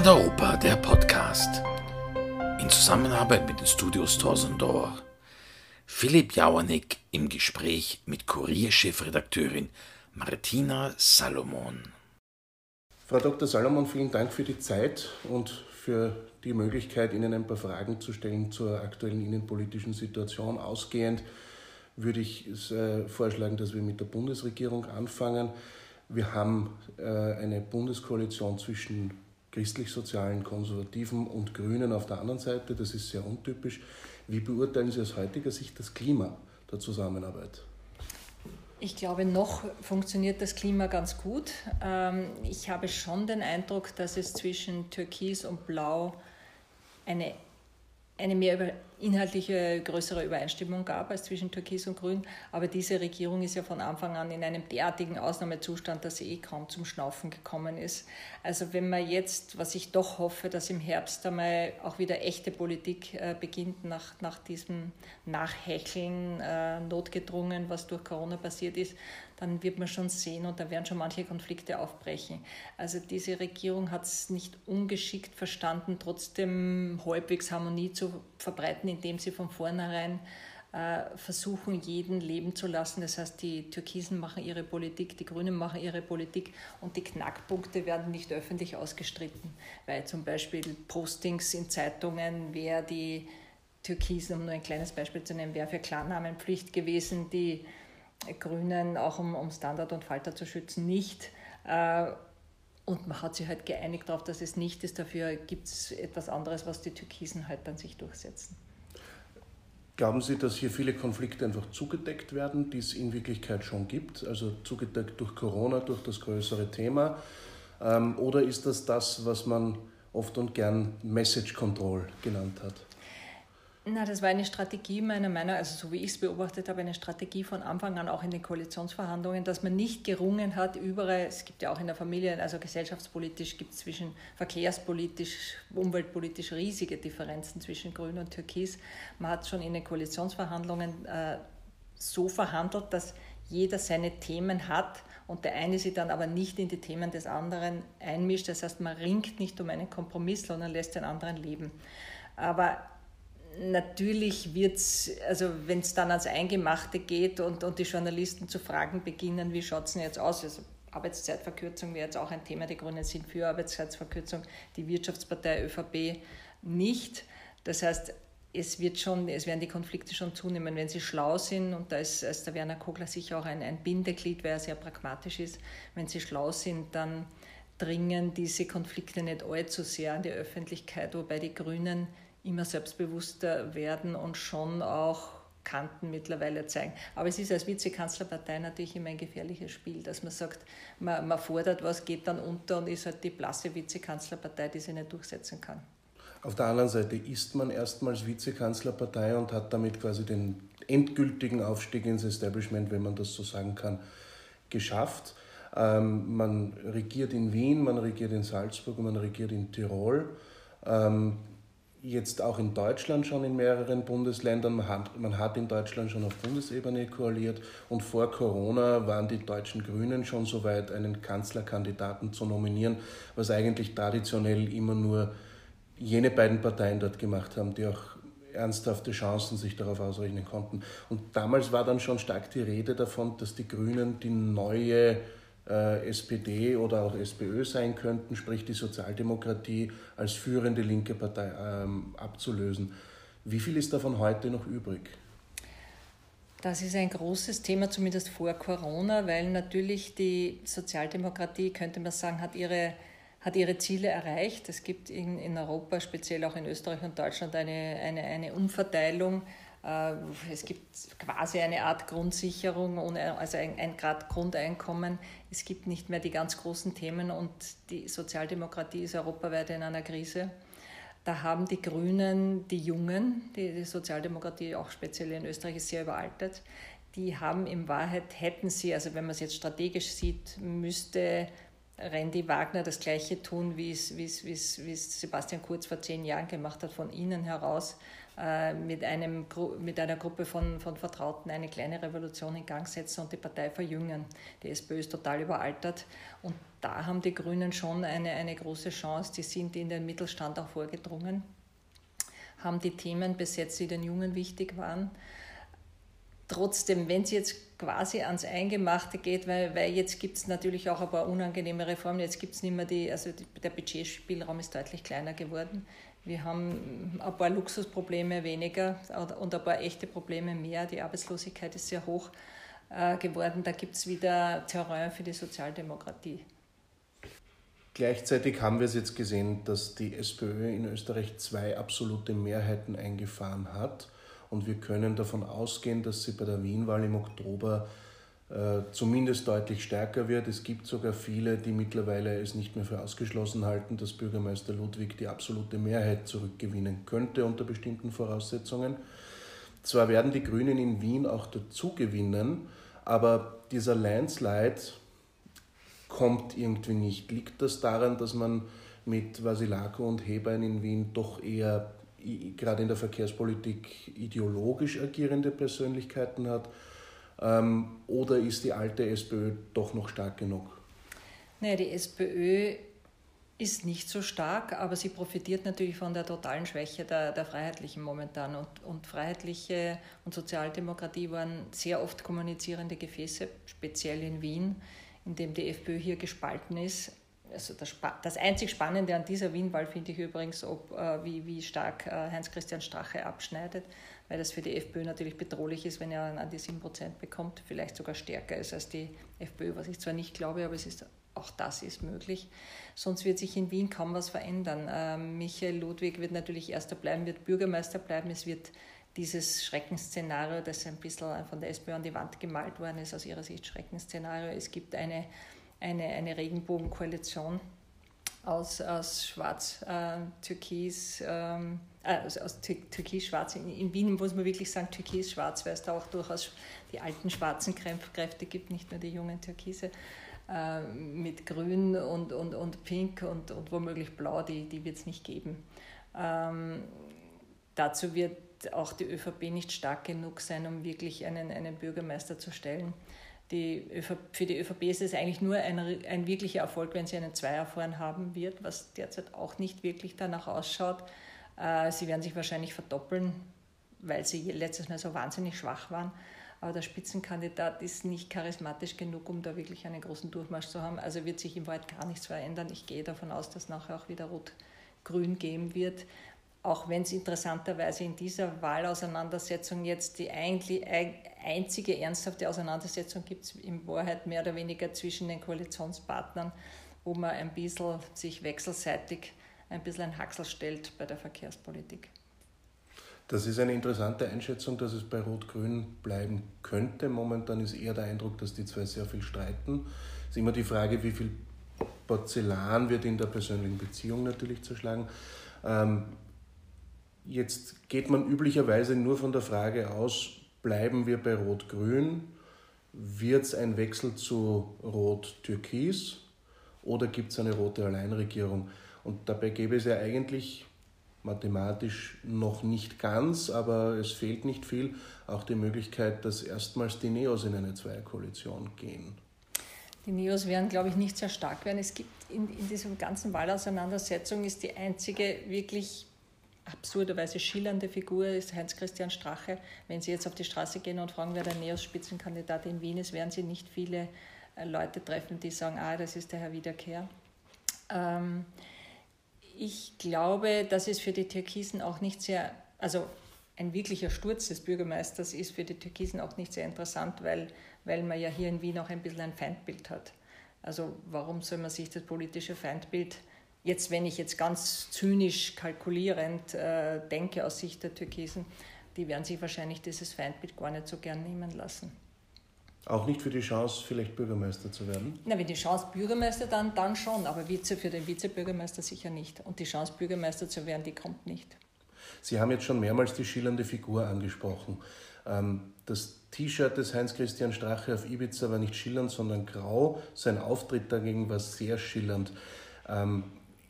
Radio Oper, der Podcast. In Zusammenarbeit mit den Studios Torsendor. Philipp Jauernick im Gespräch mit Kurierchefredakteurin Martina Salomon. Frau Dr. Salomon, vielen Dank für die Zeit und für die Möglichkeit, Ihnen ein paar Fragen zu stellen zur aktuellen innenpolitischen Situation. Ausgehend würde ich äh, vorschlagen, dass wir mit der Bundesregierung anfangen. Wir haben äh, eine Bundeskoalition zwischen christlich-sozialen, konservativen und Grünen auf der anderen Seite. Das ist sehr untypisch. Wie beurteilen Sie aus heutiger Sicht das Klima der Zusammenarbeit? Ich glaube, noch funktioniert das Klima ganz gut. Ähm, ich habe schon den Eindruck, dass es zwischen Türkis und Blau eine eine mehr inhaltliche größere Übereinstimmung gab als zwischen Türkis und Grün. Aber diese Regierung ist ja von Anfang an in einem derartigen Ausnahmezustand, dass sie eh kaum zum Schnaufen gekommen ist. Also wenn man jetzt, was ich doch hoffe, dass im Herbst einmal auch wieder echte Politik äh, beginnt nach, nach diesem Nachhecheln, äh, notgedrungen, was durch Corona passiert ist, dann wird man schon sehen und da werden schon manche Konflikte aufbrechen. Also diese Regierung hat es nicht ungeschickt verstanden, trotzdem halbwegs Harmonie zu verbreiten, indem sie von vornherein äh, versuchen, jeden leben zu lassen. Das heißt, die Türkisen machen ihre Politik, die Grünen machen ihre Politik und die Knackpunkte werden nicht öffentlich ausgestritten, weil zum Beispiel Postings in Zeitungen, wer die Türkisen, um nur ein kleines Beispiel zu nennen, wäre für Klarnamenpflicht gewesen, die Grünen, auch um, um Standard und Falter zu schützen, nicht. Äh, und man hat sich halt geeinigt darauf, dass es nicht ist. Dafür gibt es etwas anderes, was die Türkisen halt dann sich durchsetzen. Glauben Sie, dass hier viele Konflikte einfach zugedeckt werden, die es in Wirklichkeit schon gibt? Also zugedeckt durch Corona, durch das größere Thema? Ähm, oder ist das das, was man oft und gern Message Control genannt hat? Na, das war eine Strategie meiner Meinung also so wie ich es beobachtet habe, eine Strategie von Anfang an auch in den Koalitionsverhandlungen, dass man nicht gerungen hat, überall, es gibt ja auch in der Familie, also gesellschaftspolitisch gibt es zwischen verkehrspolitisch, umweltpolitisch riesige Differenzen zwischen Grün und Türkis. Man hat schon in den Koalitionsverhandlungen äh, so verhandelt, dass jeder seine Themen hat und der eine sich dann aber nicht in die Themen des anderen einmischt. Das heißt, man ringt nicht um einen Kompromiss, sondern lässt den anderen leben. Aber natürlich wird es, also wenn es dann ans Eingemachte geht und, und die Journalisten zu fragen beginnen, wie schaut es denn jetzt aus? Also Arbeitszeitverkürzung wäre jetzt auch ein Thema, die Grünen sind für Arbeitszeitverkürzung, die Wirtschaftspartei ÖVP nicht. Das heißt, es, wird schon, es werden die Konflikte schon zunehmen, wenn sie schlau sind, und da ist, ist der Werner Kogler sicher auch ein, ein Bindeglied, weil er sehr pragmatisch ist, wenn sie schlau sind, dann dringen diese Konflikte nicht allzu sehr an die Öffentlichkeit, wobei die Grünen immer selbstbewusster werden und schon auch Kanten mittlerweile zeigen. Aber es ist als Vizekanzlerpartei natürlich immer ein gefährliches Spiel, dass man sagt, man, man fordert was, geht dann unter und ist halt die blasse Vizekanzlerpartei, die sich nicht durchsetzen kann. Auf der anderen Seite ist man erstmals Vizekanzlerpartei und hat damit quasi den endgültigen Aufstieg ins Establishment, wenn man das so sagen kann, geschafft. Ähm, man regiert in Wien, man regiert in Salzburg und man regiert in Tirol. Ähm, jetzt auch in Deutschland schon in mehreren Bundesländern. Man hat, man hat in Deutschland schon auf Bundesebene koaliert und vor Corona waren die deutschen Grünen schon so weit, einen Kanzlerkandidaten zu nominieren, was eigentlich traditionell immer nur jene beiden Parteien dort gemacht haben, die auch ernsthafte Chancen sich darauf ausrechnen konnten. Und damals war dann schon stark die Rede davon, dass die Grünen die neue äh, SPD oder auch SPÖ sein könnten, sprich die Sozialdemokratie als führende linke Partei ähm, abzulösen. Wie viel ist davon heute noch übrig? Das ist ein großes Thema, zumindest vor Corona, weil natürlich die Sozialdemokratie, könnte man sagen, hat ihre, hat ihre Ziele erreicht. Es gibt in, in Europa, speziell auch in Österreich und Deutschland, eine, eine, eine Umverteilung es gibt quasi eine Art Grundsicherung, also ein, Grad Grundeinkommen. Es gibt nicht mehr die ganz großen Themen und die Sozialdemokratie ist europaweit in einer Krise. Da haben die Grünen, die Jungen, die, die Sozialdemokratie auch speziell in Österreich ist sehr überaltet, die haben in Wahrheit, hätten sie, also wenn man es jetzt strategisch sieht, müsste Randy Wagner das Gleiche tun, wie es, wie es, wie es, wie es Sebastian Kurz vor zehn Jahren gemacht hat, von innen heraus äh, mit, einem, mit einer Gruppe von, von Vertrauten eine kleine Revolution in Gang setzen und die Partei verjüngen. Die SPÖ ist total überaltert und da haben die Grünen schon eine, eine große Chance. Die sind in den Mittelstand auch vorgedrungen, haben die Themen besetzt, die den Jungen wichtig waren trotzdem, wenn es jetzt quasi ans Eingemachte geht, weil, weil jetzt gibt es natürlich auch ein paar unangenehme Reformen, jetzt gibt es nicht mehr die, also die, der Budgetspielraum ist deutlich kleiner geworden. Wir haben ein paar Luxusprobleme weniger und ein paar echte Probleme mehr. Die Arbeitslosigkeit ist sehr hoch äh, geworden. Da gibt es wieder Terrain für die Sozialdemokratie. Gleichzeitig haben wir es jetzt gesehen, dass die SPÖ in Österreich zwei absolute Mehrheiten eingefahren hat. Und wir können davon ausgehen, dass sie bei der Wienwahl im Oktober zumindest deutlich stärker wird. Es gibt sogar viele, die mittlerweile es nicht mehr für ausgeschlossen halten, dass Bürgermeister Ludwig die absolute Mehrheit zurückgewinnen könnte unter bestimmten Voraussetzungen. Zwar werden die Grünen in Wien auch dazu gewinnen, aber dieser Landslide kommt irgendwie nicht. Liegt das daran, dass man mit Vasilako und Hebein in Wien doch eher gerade in der Verkehrspolitik ideologisch agierende Persönlichkeiten hat? Ähm, oder ist die alte SPÖ doch noch stark genug? Naja, die SPÖ ist nicht so stark, aber sie profitiert natürlich von der totalen Schwäche der, der Freiheitlichen momentan. Und, und Freiheitliche und Sozialdemokratie waren sehr oft kommunizierende Gefäße, speziell in Wien, in dem die FPÖ hier gespalten ist also das, das einzig Spannende an dieser Wienwahl finde ich übrigens, ob, äh, wie, wie stark äh, Heinz-Christian Strache abschneidet, weil das für die FPÖ natürlich bedrohlich ist, wenn er an die 7% bekommt, vielleicht sogar stärker ist als die FPÖ, was ich zwar nicht glaube, aber es ist, auch das ist möglich. Sonst wird sich in Wien kaum was verändern. Ähm, Michael Ludwig wird natürlich Erster bleiben, wird Bürgermeister bleiben. Es wird dieses Schreckensszenario, das ein bisschen von der SPÖ an die Wand gemalt worden ist, aus ihrer Sicht Schreckensszenario. Es gibt eine eine, eine Regenbogenkoalition aus, aus Schwarz, äh, Türkis, äh, aus, aus Türkis-Schwarz. In, in, Wien muss man wirklich sagen Türkis-Schwarz, weil es da auch durchaus die alten schwarzen Kräfte gibt, nicht nur die jungen Türkise. Äh, mit Grün und, und, und Pink und, und womöglich Blau, die, die wird es nicht geben. Ähm, dazu wird auch die ÖVP nicht stark genug sein, um wirklich einen, einen Bürgermeister zu stellen. Die ÖVP, für die ÖVP ist es eigentlich nur ein, ein wirklicher Erfolg, wenn sie einen Zweierfahren haben wird, was derzeit auch nicht wirklich danach ausschaut. Äh, sie werden sich wahrscheinlich verdoppeln, weil sie letztes Mal so wahnsinnig schwach waren. Aber der Spitzenkandidat ist nicht charismatisch genug, um da wirklich einen großen Durchmarsch zu haben. Also wird sich im Wald gar nichts verändern. Ich gehe davon aus, dass nachher auch wieder Rot-Grün geben wird auch wenn es interessanterweise in dieser Wahlauseinandersetzung jetzt die eigentlich einzige ernsthafte Auseinandersetzung gibt, in Wahrheit mehr oder weniger zwischen den Koalitionspartnern, wo man ein bisschen sich wechselseitig ein bisschen ein Haxel stellt bei der Verkehrspolitik. Das ist eine interessante Einschätzung, dass es bei Rot-Grün bleiben könnte. Momentan ist eher der Eindruck, dass die zwei sehr viel streiten. Es ist immer die Frage, wie viel Porzellan wird in der persönlichen Beziehung natürlich zerschlagen. Ähm, Jetzt geht man üblicherweise nur von der Frage aus, bleiben wir bei Rot-Grün? Wird es ein Wechsel zu Rot-Türkis oder gibt es eine rote Alleinregierung? Und dabei gäbe es ja eigentlich mathematisch noch nicht ganz, aber es fehlt nicht viel, auch die Möglichkeit, dass erstmals die Neos in eine Zweierkoalition gehen. Die Neos werden, glaube ich, nicht sehr stark werden. Es gibt in, in dieser ganzen Wahlauseinandersetzung ist die einzige wirklich absurderweise schillernde Figur ist Heinz-Christian Strache. Wenn Sie jetzt auf die Straße gehen und fragen, wer der NEOS-Spitzenkandidat in Wien ist, werden Sie nicht viele äh, Leute treffen, die sagen, ah, das ist der Herr Wiederkehr. Ähm, ich glaube, dass es für die Türkisen auch nicht sehr, also ein wirklicher Sturz des Bürgermeisters ist für die Türkisen auch nicht sehr interessant, weil, weil man ja hier in Wien auch ein bisschen ein Feindbild hat. Also warum soll man sich das politische Feindbild jetzt, wenn ich jetzt ganz zynisch kalkulierend äh, denke aus Sicht der Türkisen, die werden sich wahrscheinlich dieses Feindbild gar nicht so gern nehmen lassen. Auch nicht für die Chance, vielleicht Bürgermeister zu werden? Na, wenn die Chance Bürgermeister, dann, dann schon, aber Vize für den Vizebürgermeister sicher nicht. Und die Chance Bürgermeister zu werden, die kommt nicht. Sie haben jetzt schon mehrmals die schillernde Figur angesprochen. Ähm, das T-Shirt des Heinz-Christian Strache auf Ibiza war nicht schillernd, sondern grau. Sein Auftritt dagegen war sehr schillernd.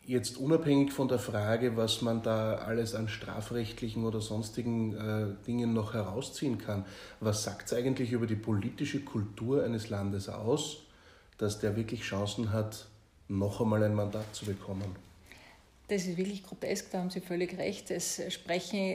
Jetzt unabhängig von der Frage, was man da alles an strafrechtlichen oder sonstigen äh, Dingen noch herausziehen kann, was sagt es eigentlich über die politische Kultur eines Landes aus, dass der wirklich Chancen hat, noch einmal ein Mandat zu bekommen? Das ist wirklich grotesk, da haben Sie völlig recht. Es, sprechen,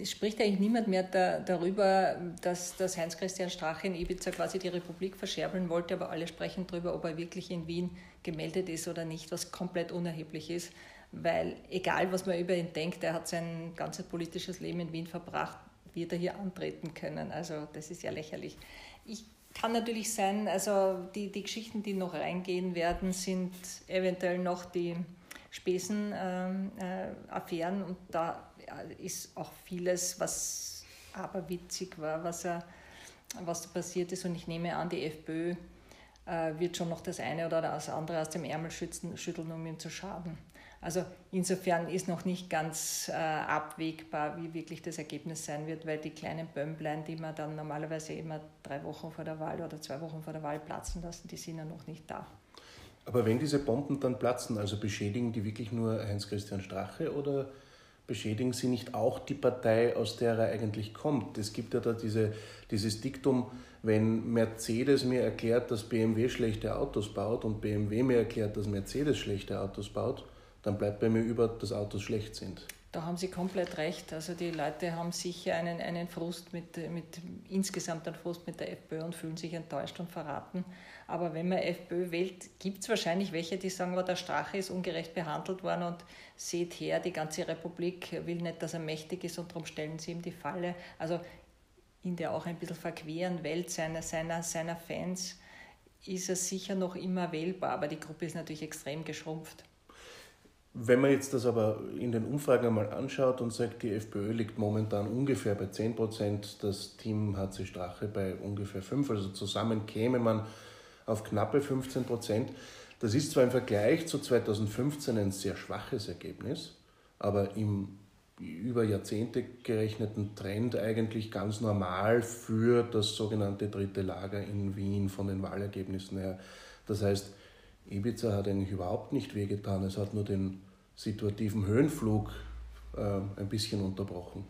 es spricht eigentlich niemand mehr da, darüber, dass, dass Heinz-Christian Strache in Ibiza quasi die Republik verscherbeln wollte, aber alle sprechen darüber, ob er wirklich in Wien gemeldet ist oder nicht, was komplett unerheblich ist, weil egal, was man über ihn denkt, er hat sein ganzes politisches Leben in Wien verbracht, wird er hier antreten können. Also das ist ja lächerlich. Ich kann natürlich sein, also die, die Geschichten, die noch reingehen werden, sind eventuell noch die Spesenaffären ähm, äh, und da ist auch vieles, was aber witzig war, was, er, was da passiert ist und ich nehme an, die FPÖ äh, wird schon noch das eine oder das andere aus dem Ärmel schützen, schütteln, um ihm zu schaden. Also insofern ist noch nicht ganz äh, abwägbar, wie wirklich das Ergebnis sein wird, weil die kleinen Bömblein, die man dann normalerweise immer drei Wochen vor der Wahl oder zwei Wochen vor der Wahl platzen lassen, die sind ja noch nicht da. Aber wenn diese Bomben dann platzen, also beschädigen die wirklich nur Heinz-Christian Strache oder beschädigen sie nicht auch die Partei, aus der er eigentlich kommt? Es gibt ja da diese, dieses Diktum, wenn Mercedes mir erklärt, dass BMW schlechte Autos baut und BMW mir erklärt, dass Mercedes schlechte Autos baut, dann bleibt bei mir über, dass Autos schlecht sind. Da haben Sie komplett recht. Also die Leute haben sicher einen, einen Frust mit, mit insgesamt einen Frust mit der FPÖ und fühlen sich enttäuscht und verraten. Aber wenn man FPÖ wählt, gibt es wahrscheinlich welche, die sagen, oh, der Strache ist ungerecht behandelt worden und seht her, die ganze Republik will nicht, dass er mächtig ist und darum stellen sie ihm die Falle. Also in der auch ein bisschen verqueren Welt seiner, seiner, seiner Fans ist er sicher noch immer wählbar, aber die Gruppe ist natürlich extrem geschrumpft. Wenn man jetzt das aber in den Umfragen einmal anschaut und sagt, die FPÖ liegt momentan ungefähr bei 10 Prozent, das Team HC Strache bei ungefähr 5, also zusammen käme man auf knappe 15 Prozent. Das ist zwar im Vergleich zu 2015 ein sehr schwaches Ergebnis, aber im über Jahrzehnte gerechneten Trend eigentlich ganz normal für das sogenannte dritte Lager in Wien von den Wahlergebnissen her. Das heißt, Ibiza hat eigentlich überhaupt nicht wehgetan, es hat nur den situativen Höhenflug äh, ein bisschen unterbrochen.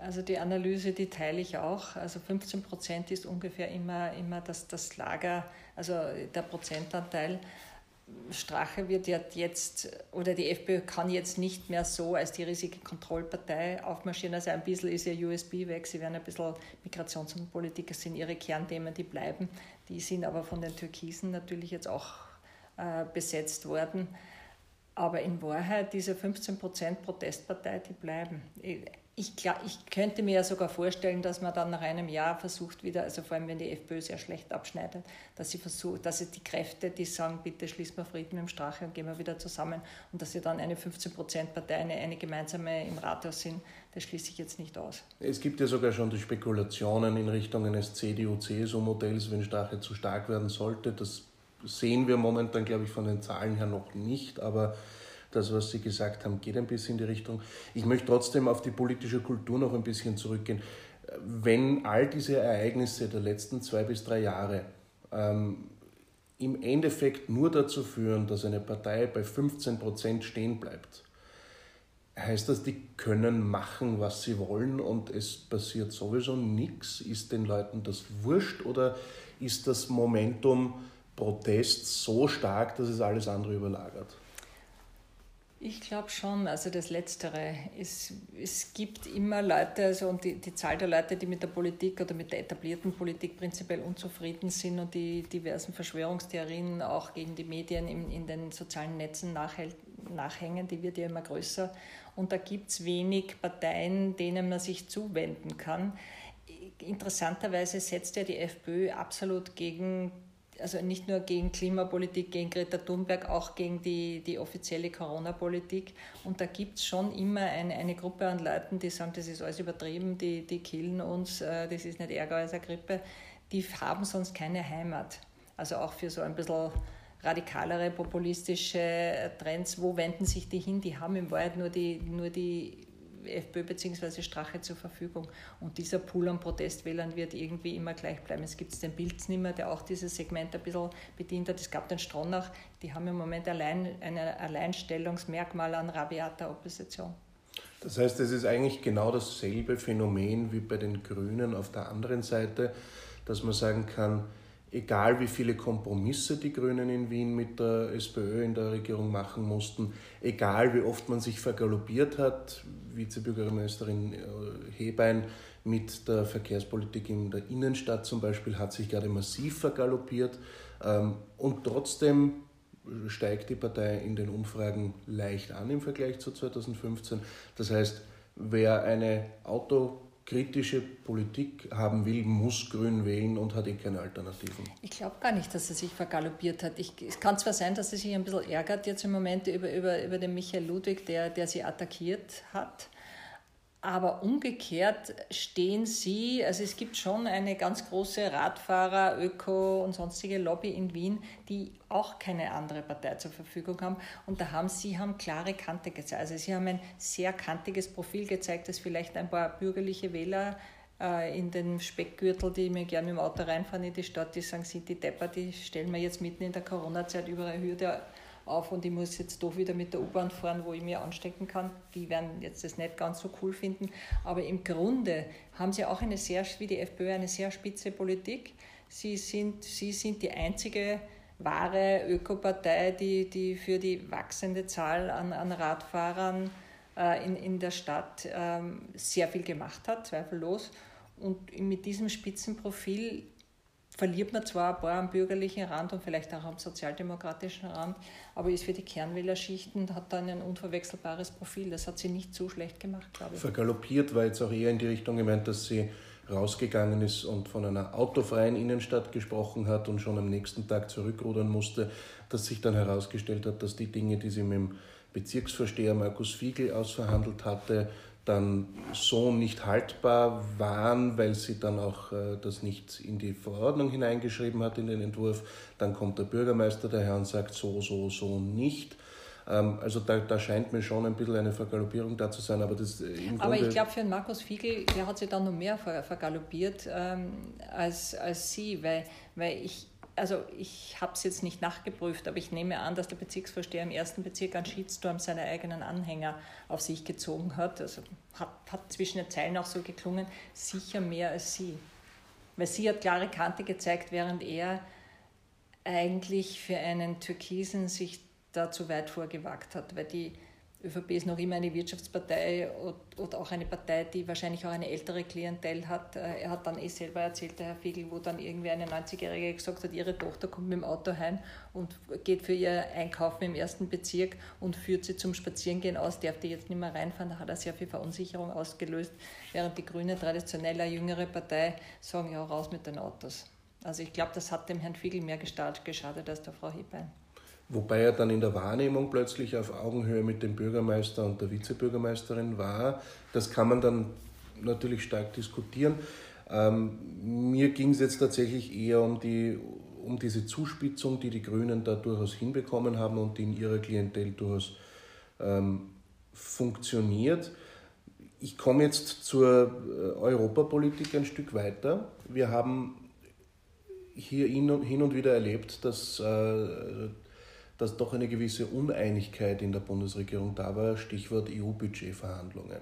Also die Analyse, die teile ich auch. Also 15 Prozent ist ungefähr immer, immer das, das Lager, also der Prozentanteil. Strache wird ja jetzt, oder die FPÖ kann jetzt nicht mehr so als die riesige Kontrollpartei aufmarschieren. Also ein bisschen ist ihr USB weg. Sie werden ein bisschen Migrations- und Politik, das sind ihre Kernthemen, die bleiben. Die sind aber von den Türkisen natürlich jetzt auch äh, besetzt worden. Aber in Wahrheit, diese 15% Protestpartei, die bleiben ich, ich könnte mir ja sogar vorstellen, dass man dann nach einem Jahr versucht wieder, also vor allem wenn die FPÖ sehr schlecht abschneidet, dass sie versucht, dass es die Kräfte, die sagen, bitte schließen wir Frieden mit dem Strache und gehen wir wieder zusammen und dass sie dann eine 15-Prozent-Partei, eine, eine gemeinsame im Rathaus sind, das schließe ich jetzt nicht aus. Es gibt ja sogar schon die Spekulationen in Richtung eines CDU-CSU-Modells, wenn Strache zu stark werden sollte. Das sehen wir momentan, glaube ich, von den Zahlen her noch nicht, aber das, was Sie gesagt haben, geht ein bisschen in die Richtung. Ich möchte trotzdem auf die politische Kultur noch ein bisschen zurückgehen. Wenn all diese Ereignisse der letzten zwei bis drei Jahre ähm, im Endeffekt nur dazu führen, dass eine Partei bei 15 Prozent stehen bleibt, heißt das, die können machen, was sie wollen und es passiert sowieso nichts? Ist den Leuten das wurscht oder ist das Momentum Protest so stark, dass es alles andere überlagert? Ich glaube schon, also das Letztere. Es, es gibt immer Leute, also und die, die Zahl der Leute, die mit der Politik oder mit der etablierten Politik prinzipiell unzufrieden sind und die diversen Verschwörungstheorien auch gegen die Medien in, in den sozialen Netzen nachhält, nachhängen, die wird ja immer größer. Und da gibt es wenig Parteien, denen man sich zuwenden kann. Interessanterweise setzt ja die FPÖ absolut gegen also nicht nur gegen Klimapolitik, gegen Greta Thunberg, auch gegen die, die offizielle Corona-Politik. Und da gibt es schon immer eine, eine Gruppe an Leuten, die sagen, das ist alles übertrieben, die, die killen uns, äh, das ist nicht ärger als eine Grippe. Die haben sonst keine Heimat. Also auch für so ein bisschen radikalere populistische Trends, wo wenden sich die hin? Die haben in Wahrheit nur die, nur die FPÖ bzw. Strache zur Verfügung. Und dieser Pool an Protestwählern wird irgendwie immer gleich bleiben. Es gibt den Bildsnimmer, der auch dieses Segment ein bisschen bedient hat. Es gab den Stronach, die haben im Moment allein ein Alleinstellungsmerkmal an rabiater Opposition. Das heißt, es ist eigentlich genau dasselbe Phänomen wie bei den Grünen auf der anderen Seite, dass man sagen kann, egal wie viele Kompromisse die Grünen in Wien mit der SPÖ in der Regierung machen mussten, egal wie oft man sich vergaloppiert hat, Vizebürgermeisterin äh, Hebein mit der Verkehrspolitik in der Innenstadt zum Beispiel hat sich gerade massiv vergaloppiert ähm, und trotzdem steigt die Partei in den Umfragen leicht an im Vergleich zu 2015. Das heißt, wer eine Auto kritische Politik haben will, muss Grün wählen und hat eh keine Alternativen. Ich glaube gar nicht, dass er sich vergaloppiert hat. Ich, es kann zwar sein, dass er sich ein bisschen ärgert jetzt im Moment über, über, über den Michael Ludwig, der, der sie attackiert hat. Aber umgekehrt stehen Sie, also es gibt schon eine ganz große Radfahrer-, Öko- und sonstige Lobby in Wien, die auch keine andere Partei zur Verfügung haben. Und da haben Sie haben klare Kante gezeigt. Also Sie haben ein sehr kantiges Profil gezeigt, das vielleicht ein paar bürgerliche Wähler äh, in den Speckgürtel, die mir gerne mit dem Auto reinfahren in die Stadt, die sagen, sind die Depper, die stellen wir jetzt mitten in der Corona-Zeit über eine Hürde auf und ich muss jetzt doch wieder mit der U-Bahn fahren, wo ich mir anstecken kann. Die werden jetzt das nicht ganz so cool finden. Aber im Grunde haben sie auch eine sehr, wie die FPÖ, eine sehr spitze Politik. Sie sind, sie sind die einzige wahre Ökopartei, die, die für die wachsende Zahl an, an Radfahrern äh, in, in der Stadt ähm, sehr viel gemacht hat, zweifellos. Und mit diesem Spitzenprofil verliert man zwar ein paar am bürgerlichen Rand und vielleicht auch am sozialdemokratischen Rand, aber ist für die Kernwählerschichten hat dann ein unverwechselbares Profil. Das hat sie nicht so schlecht gemacht, glaube ich. Vergaloppiert war jetzt auch eher in die Richtung gemeint, dass sie rausgegangen ist und von einer autofreien Innenstadt gesprochen hat und schon am nächsten Tag zurückrudern musste, dass sich dann herausgestellt hat, dass die Dinge, die sie mit dem Bezirksvorsteher Markus Fiegel ausverhandelt hatte, dann so nicht haltbar waren, weil sie dann auch äh, das nicht in die Verordnung hineingeschrieben hat, in den Entwurf. Dann kommt der Bürgermeister daher und sagt so, so, so nicht. Ähm, also da, da scheint mir schon ein bisschen eine Vergaloppierung da zu sein. Aber, das, äh, aber ich glaube, für den Markus Fiegel, der hat sich dann noch mehr vergaloppiert ähm, als, als sie, weil, weil ich, also ich habe es jetzt nicht nachgeprüft, aber ich nehme an, dass der Bezirksvorsteher im ersten Bezirk einen Shitstorm seiner eigenen Anhänger auf sich gezogen hat. Also hat, hat zwischen den Zeilen auch so geklungen, sicher mehr als sie. Weil sie hat klare Kante gezeigt, während er eigentlich für einen Türkisen sich da zu weit vorgewagt hat, weil die ÖVP ist noch immer eine Wirtschaftspartei und auch eine Partei, die wahrscheinlich auch eine ältere Klientel hat. Äh, er hat dann eh selber erzählt, der Herr Fiegel, wo dann irgendwie eine 90-Jährige gesagt hat, ihre Tochter kommt mit dem Auto heim und geht für ihr Einkaufen im ersten Bezirk und führt sie zum Spazierengehen aus, darf die jetzt nicht mehr reinfahren. Da hat er sehr viel Verunsicherung ausgelöst, während die Grüne traditionell eine jüngere Partei sagen, ja, raus mit den Autos. Also ich glaube, das hat dem Herrn Fiegel mehr geschadet als der Frau Hebein. Wobei er dann in der Wahrnehmung plötzlich auf Augenhöhe mit dem Bürgermeister und der Vizebürgermeisterin war. Das kann man dann natürlich stark diskutieren. Ähm, mir ging es jetzt tatsächlich eher um, die, um diese Zuspitzung, die die Grünen da durchaus hinbekommen haben und die in ihrer Klientel durchaus ähm, funktioniert. Ich komme jetzt zur äh, Europapolitik ein Stück weiter. Wir haben hier hin und wieder erlebt, dass äh, dass doch eine gewisse Uneinigkeit in der Bundesregierung da war, Stichwort EU-Budgetverhandlungen.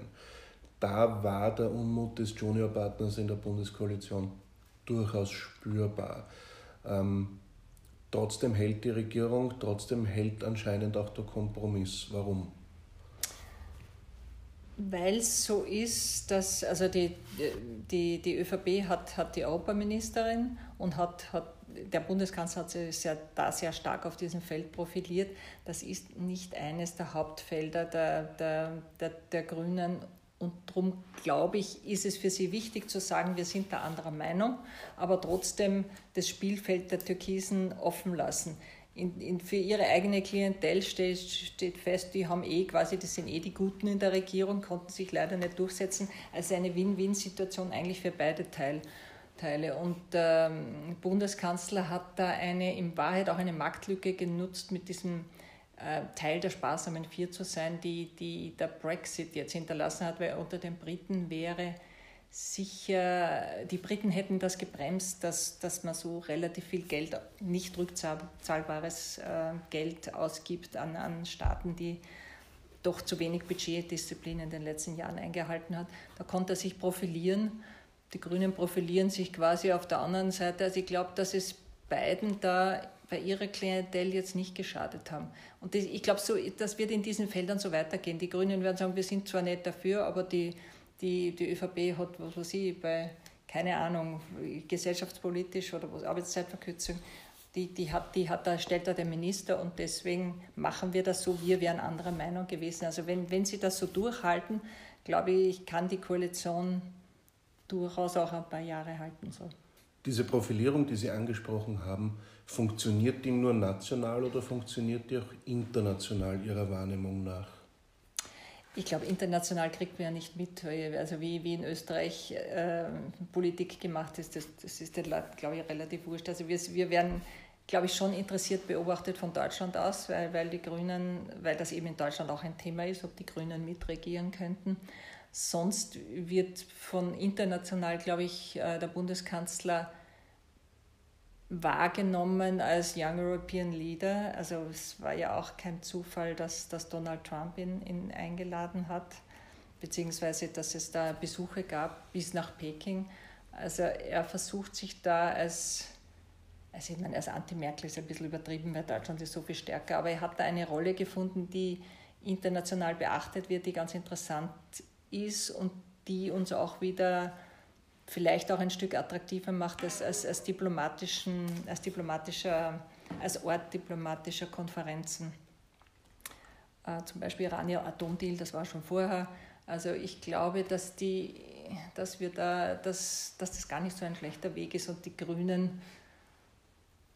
Da war der Unmut des Juniorpartners in der Bundeskoalition durchaus spürbar. Ähm, trotzdem hält die Regierung, trotzdem hält anscheinend auch der Kompromiss. Warum? Weil es so ist, dass also die, die, die ÖVP hat, hat die Europaministerin und hat, hat der Bundeskanzler hat sich sehr, da sehr stark auf diesem Feld profiliert. Das ist nicht eines der Hauptfelder der, der, der, der Grünen. Und darum glaube ich, ist es für sie wichtig zu sagen, wir sind da anderer Meinung, aber trotzdem das Spielfeld der Türkisen offen lassen. In, in, für ihre eigene Klientel steht, steht, fest, die haben eh quasi, das sind eh die Guten in der Regierung, konnten sich leider nicht durchsetzen. Also eine Win-Win-Situation eigentlich für beide Teile. Teile. Und der ähm, Bundeskanzler hat da eine, in Wahrheit auch eine Marktlücke genutzt mit diesem äh, Teil der sparsamen Vier zu sein, die, die der Brexit jetzt hinterlassen hat, weil unter den Briten wäre sicher, die Briten hätten das gebremst, dass, dass man so relativ viel Geld, nicht rückzahlbares äh, Geld ausgibt an, an Staaten, die doch zu wenig Budgetdisziplin in den letzten Jahren eingehalten hat. Da konnte er sich profilieren. Die Grünen profilieren sich quasi auf der anderen Seite. Also ich glaube, dass es beiden da bei ihrer Klientel jetzt nicht geschadet haben. Und ich glaube, so, das wird in diesen Feldern so weitergehen. Die Grünen werden sagen, wir sind zwar nicht dafür, aber die, die, die ÖVP hat, was weiß ich, bei, keine Ahnung, gesellschaftspolitisch oder was, Arbeitszeitverkürzung, die, die, hat, die hat da, stellt da der Minister und deswegen machen wir das so, wir wären anderer Meinung gewesen. Also wenn, wenn sie das so durchhalten, glaube ich, kann die Koalition durchaus auch ein paar Jahre halten. So. Diese Profilierung, die Sie angesprochen haben, funktioniert die nur national oder funktioniert die auch international Ihrer Wahrnehmung nach? Ich glaube, international kriegt man ja nicht mit. Also wie, wie in Österreich äh, Politik gemacht ist, das, das ist den Leuten, glaube ich, relativ wurscht. Also wir, wir werden, glaube ich, schon interessiert beobachtet von Deutschland aus, weil, weil die Grünen, weil das eben in Deutschland auch ein Thema ist, ob die Grünen mitregieren könnten. Sonst wird von international, glaube ich, äh, der Bundeskanzler wahrgenommen als Young European Leader. Also es war ja auch kein Zufall, dass, dass Donald Trump ihn, ihn eingeladen hat, beziehungsweise dass es da Besuche gab bis nach Peking. Also er versucht sich da als, also ich meine, als Anti-Merkel ist ein bisschen übertrieben, weil Deutschland ist so viel stärker, aber er hat da eine Rolle gefunden, die international beachtet wird, die ganz interessant ist und die uns auch wieder vielleicht auch ein Stück attraktiver macht als, als, als, diplomatischen, als diplomatischer, als Ort diplomatischer Konferenzen. Äh, zum Beispiel Iranier Atomdeal, das war schon vorher. Also ich glaube, dass, die, dass, wir da, dass, dass das gar nicht so ein schlechter Weg ist und die Grünen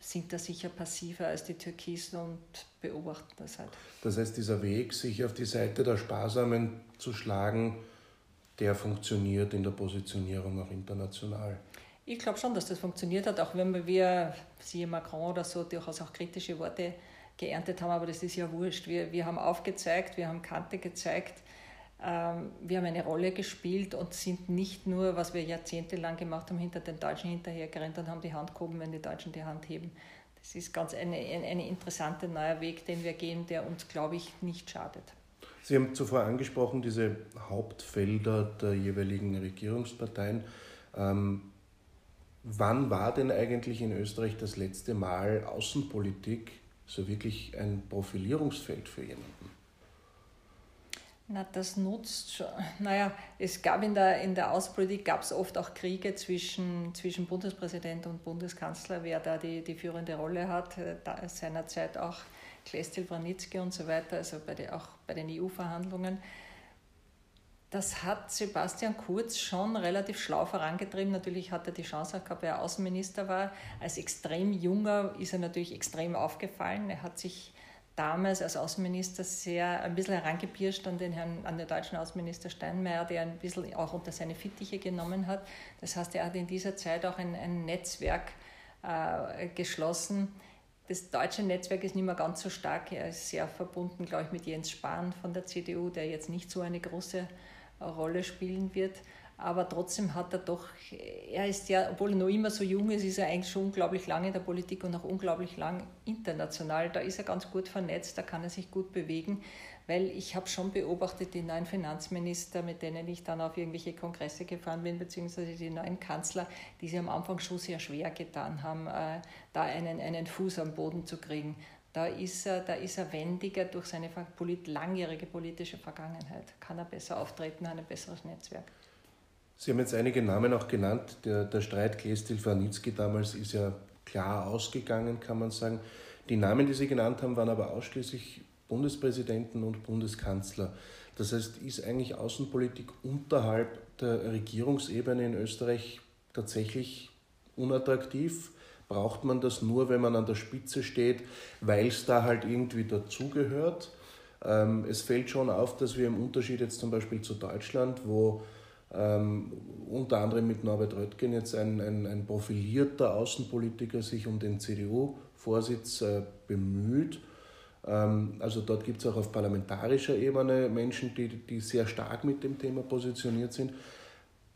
sind da sicher passiver als die Türkisen und beobachten das halt. Das heißt, dieser Weg, sich auf die Seite der Sparsamen zu schlagen, der funktioniert in der Positionierung auch international. Ich glaube schon, dass das funktioniert hat, auch wenn wir, siehe Macron oder so, durchaus auch kritische Worte geerntet haben, aber das ist ja wurscht. Wir, wir haben aufgezeigt, wir haben Kante gezeigt, wir haben eine Rolle gespielt und sind nicht nur, was wir jahrzehntelang gemacht haben, hinter den Deutschen hinterhergerannt und haben die Hand gehoben, wenn die Deutschen die Hand heben. Das ist ganz ein eine interessante neuer Weg, den wir gehen, der uns, glaube ich, nicht schadet. Sie haben zuvor angesprochen, diese Hauptfelder der jeweiligen Regierungsparteien. Ähm, wann war denn eigentlich in Österreich das letzte Mal Außenpolitik so wirklich ein Profilierungsfeld für jemanden? Na, das nutzt schon. Naja, es gab in der, in der Außenpolitik gab es oft auch Kriege zwischen, zwischen Bundespräsident und Bundeskanzler, wer da die, die führende Rolle hat. Äh, da seinerzeit auch Klestil, Wranitzky und so weiter, also bei der, auch bei den EU-Verhandlungen. Das hat Sebastian Kurz schon relativ schlau vorangetrieben. Natürlich hat er die Chance gehabt, weil er Außenminister war. Als extrem junger ist er natürlich extrem aufgefallen. Er hat sich damals als Außenminister sehr ein bisschen herangepirscht an den, Herrn, an den deutschen Außenminister Steinmeier, der ein bisschen auch unter seine Fittiche genommen hat. Das heißt, er hat in dieser Zeit auch ein, ein Netzwerk äh, geschlossen, das deutsche Netzwerk ist nicht mehr ganz so stark. Er ist sehr verbunden, glaube ich, mit Jens Spahn von der CDU, der jetzt nicht so eine große Rolle spielen wird. Aber trotzdem hat er doch, er ist ja, obwohl er noch immer so jung ist, ist er eigentlich schon unglaublich lang in der Politik und auch unglaublich lang international. Da ist er ganz gut vernetzt, da kann er sich gut bewegen weil ich habe schon beobachtet, die neuen Finanzminister, mit denen ich dann auf irgendwelche Kongresse gefahren bin, beziehungsweise die neuen Kanzler, die sich am Anfang schon sehr schwer getan haben, äh, da einen, einen Fuß am Boden zu kriegen. Da ist er, da ist er wendiger durch seine langjährige politische Vergangenheit. Kann er besser auftreten, hat ein besseres Netzwerk. Sie haben jetzt einige Namen auch genannt. Der, der Streit Klestil-Farnitzky damals ist ja klar ausgegangen, kann man sagen. Die Namen, die Sie genannt haben, waren aber ausschließlich Bundespräsidenten und Bundeskanzler. Das heißt, ist eigentlich Außenpolitik unterhalb der Regierungsebene in Österreich tatsächlich unattraktiv? Braucht man das nur, wenn man an der Spitze steht, weil es da halt irgendwie dazugehört? Ähm, es fällt schon auf, dass wir im Unterschied jetzt zum Beispiel zu Deutschland, wo ähm, unter anderem mit Norbert Röttgen jetzt ein, ein, ein profilierter Außenpolitiker sich um den CDU-Vorsitz äh, bemüht, Ähm, also dort gibt es auch auf parlamentarischer Ebene Menschen, die, die sehr stark mit dem Thema positioniert sind.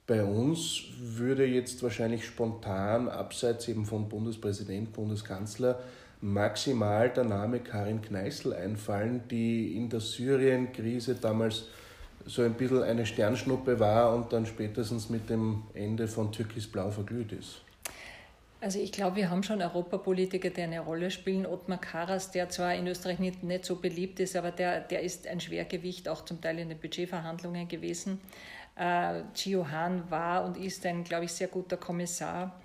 Bei uns würde jetzt wahrscheinlich spontan, abseits eben von Bundespräsident, Bundeskanzler, maximal der Name Karin Kneißl einfallen, die in der Syrien-Krise damals so ein bisschen eine Sternschnuppe war und dann spätestens mit dem Ende von Türkis-Blau verglüht ist. Also ich glaube, wir haben schon Europapolitiker, die eine Rolle spielen. Ottmar Karas, der zwar in Österreich nicht, nicht so beliebt ist, aber der, der ist ein Schwergewicht auch zum Teil in den Budgetverhandlungen gewesen. Äh, Gio Hahn war und ist ein, glaube ich, sehr guter Kommissar.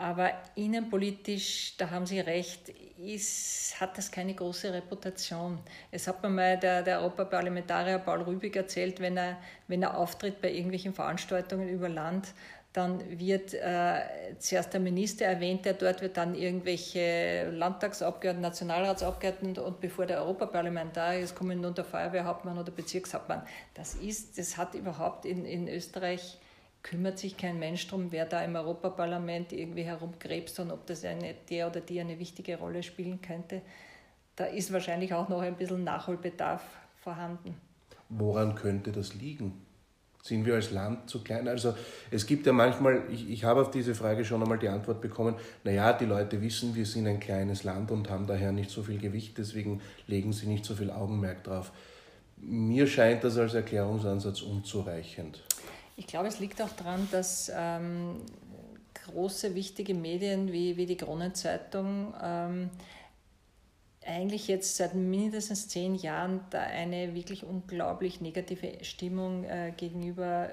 Aber innenpolitisch, da haben Sie recht, ist, hat das keine große Reputation. Es hat mir mal der, der Europaparlamentarier Paul Rübig erzählt, wenn er, wenn er auftritt bei irgendwelchen Veranstaltungen über Land, dann wird äh, zuerst der Minister erwähnt, der dort wird dann irgendwelche Landtagsabgeordneten, Nationalratsabgeordneten und bevor der Europaparlamentarier ist, kommen nun der Feuerwehrhauptmann oder Bezirkshauptmann. Das ist, das hat überhaupt in, in Österreich kümmert sich kein Mensch darum, wer da im Europaparlament irgendwie herumkrebst und ob das eine, der oder die eine wichtige Rolle spielen könnte. Da ist wahrscheinlich auch noch ein bisschen Nachholbedarf vorhanden. Woran könnte das liegen? Sind wir als Land zu klein? Also es gibt ja manchmal, ich, ich habe auf diese Frage schon einmal die Antwort bekommen, naja, die Leute wissen, wir sind ein kleines Land und haben daher nicht so viel Gewicht, deswegen legen sie nicht so viel Augenmerk drauf. Mir scheint das als Erklärungsansatz unzureichend. Ich glaube, es liegt auch daran, dass ähm, große, wichtige Medien wie, wie die Kronenzeitung ähm, eigentlich jetzt seit mindestens zehn Jahren da eine wirklich unglaublich negative Stimmung äh, gegenüber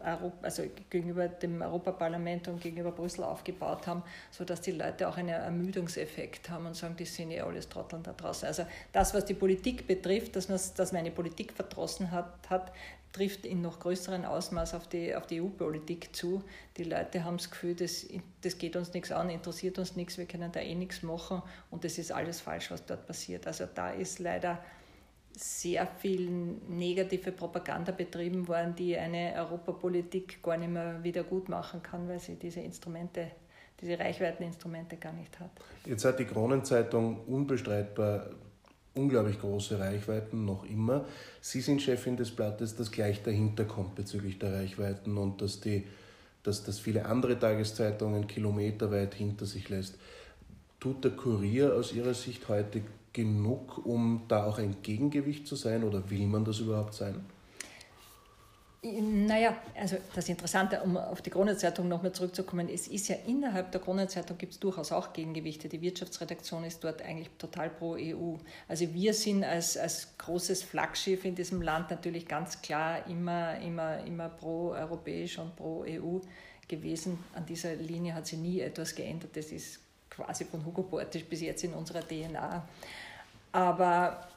Europa, also gegenüber dem Europaparlament und gegenüber Brüssel aufgebaut haben, sodass die Leute auch einen Ermüdungseffekt haben und sagen, die sind ja alles Trotteln da draußen. Also das, was die Politik betrifft, dass dass man eine Politik verdrossen hat, hat trifft in noch größerem Ausmaß auf die, auf die EU-Politik zu. Die Leute haben das Gefühl, das, das geht uns nichts an, interessiert uns nichts, wir können da eh nichts machen und das ist alles falsch, was dort passiert. Also da ist leider sehr viel negative Propaganda betrieben worden, die eine Europapolitik gar nicht mehr wieder gut machen kann, weil sie diese Instrumente, diese Reichweiteninstrumente gar nicht hat. Jetzt hat die Kronenzeitung unbestreitbar unglaublich große Reichweiten, noch immer. Sie sind Chefin des Blattes, das gleich dahinter kommt bezüglich der Reichweiten und dass, die, dass das viele andere Tageszeitungen kilometerweit hinter sich lässt. Tut der Kurier aus Ihrer Sicht heute genug, um da auch ein Gegengewicht zu sein oder will man das überhaupt sein? Naja, also das Interessante, um auf die Kronenzeitung nochmal zurückzukommen, es ist ja innerhalb der Kronenzeitung gibt es durchaus auch Gegengewichte. Die Wirtschaftsredaktion ist dort eigentlich total pro EU. Also wir sind als, als großes Flaggschiff in diesem Land natürlich ganz klar immer, immer, immer pro europäisch und pro EU gewesen. An dieser Linie hat sich nie etwas geändert. Das ist quasi von Hugo Portisch bis jetzt in unserer DNA. Aber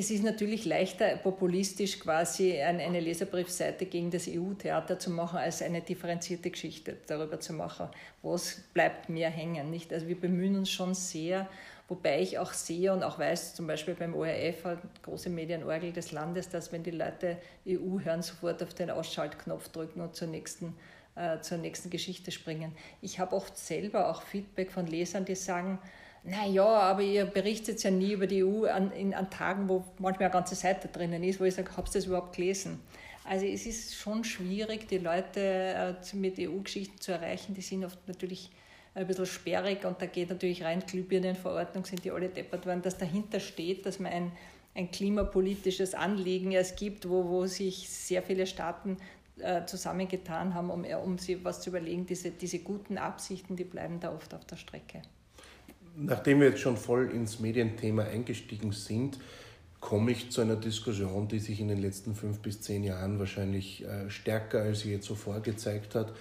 es ist natürlich leichter, populistisch quasi eine Leserbriefseite gegen das EU-Theater zu machen, als eine differenzierte Geschichte darüber zu machen. Was bleibt mir hängen? Nicht? Also wir bemühen uns schon sehr, wobei ich auch sehe und auch weiß, zum Beispiel beim ORF, große Medienorgel des Landes, dass wenn die Leute EU hören, sofort auf den Ausschaltknopf drücken und zur nächsten, äh, zur nächsten Geschichte springen. Ich habe oft selber auch Feedback von Lesern, die sagen, naja, aber ihr berichtet ja nie über die EU an, in, an Tagen, wo manchmal eine ganze Seite drinnen ist, wo ich sage, habt ihr das überhaupt gelesen? Also es ist schon schwierig, die Leute äh, mit EU-Geschichten zu erreichen. Die sind oft natürlich ein bisschen sperrig und da geht natürlich rein Glühbirnenverordnung, sind die alle deppert worden, dass dahinter steht, dass man ein, ein klimapolitisches Anliegen es gibt, wo, wo sich sehr viele Staaten äh, zusammengetan haben, um, um sich was zu überlegen. Diese, diese guten Absichten, die bleiben da oft auf der Strecke. Nachdem wir jetzt schon voll ins Medienthema eingestiegen sind, komme ich zu einer Diskussion, die sich in den letzten fünf bis zehn Jahren wahrscheinlich äh, stärker als je zuvor gezeigt hat.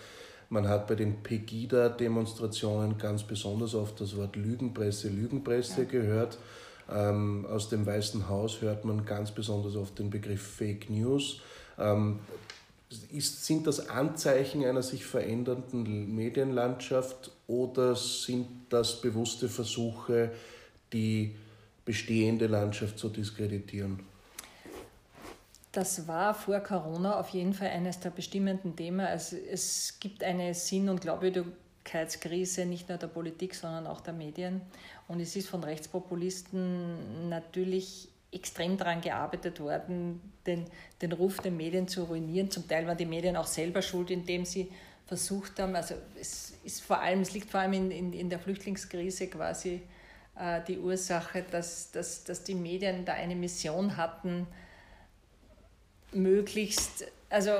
Man hat bei den Pegida-Demonstrationen ganz besonders oft das Wort Lügenpresse, Lügenpresse ja. gehört. Ähm, aus dem Weißen Haus hört man ganz besonders oft den Begriff Fake News. Ähm, ist, sind das Anzeichen einer sich verändernden Medienlandschaft oder sind das bewusste Versuche, die bestehende Landschaft zu diskreditieren? Das war vor Corona auf jeden Fall eines der bestimmenden Themen. Also es gibt eine Sinn- und Glaubwürdigkeit Glaubwürdigkeitskrise nicht nur der Politik, sondern auch der Medien. Und es ist von Rechtspopulisten natürlich extrem daran gearbeitet worden, den, den Ruf der Medien zu ruinieren. Zum Teil waren die Medien auch selber schuld, indem sie versucht haben, also es ist vor allem, es liegt vor allem in, in, in der Flüchtlingskrise quasi äh, die Ursache, dass, dass, dass die Medien da eine Mission hatten, möglichst, also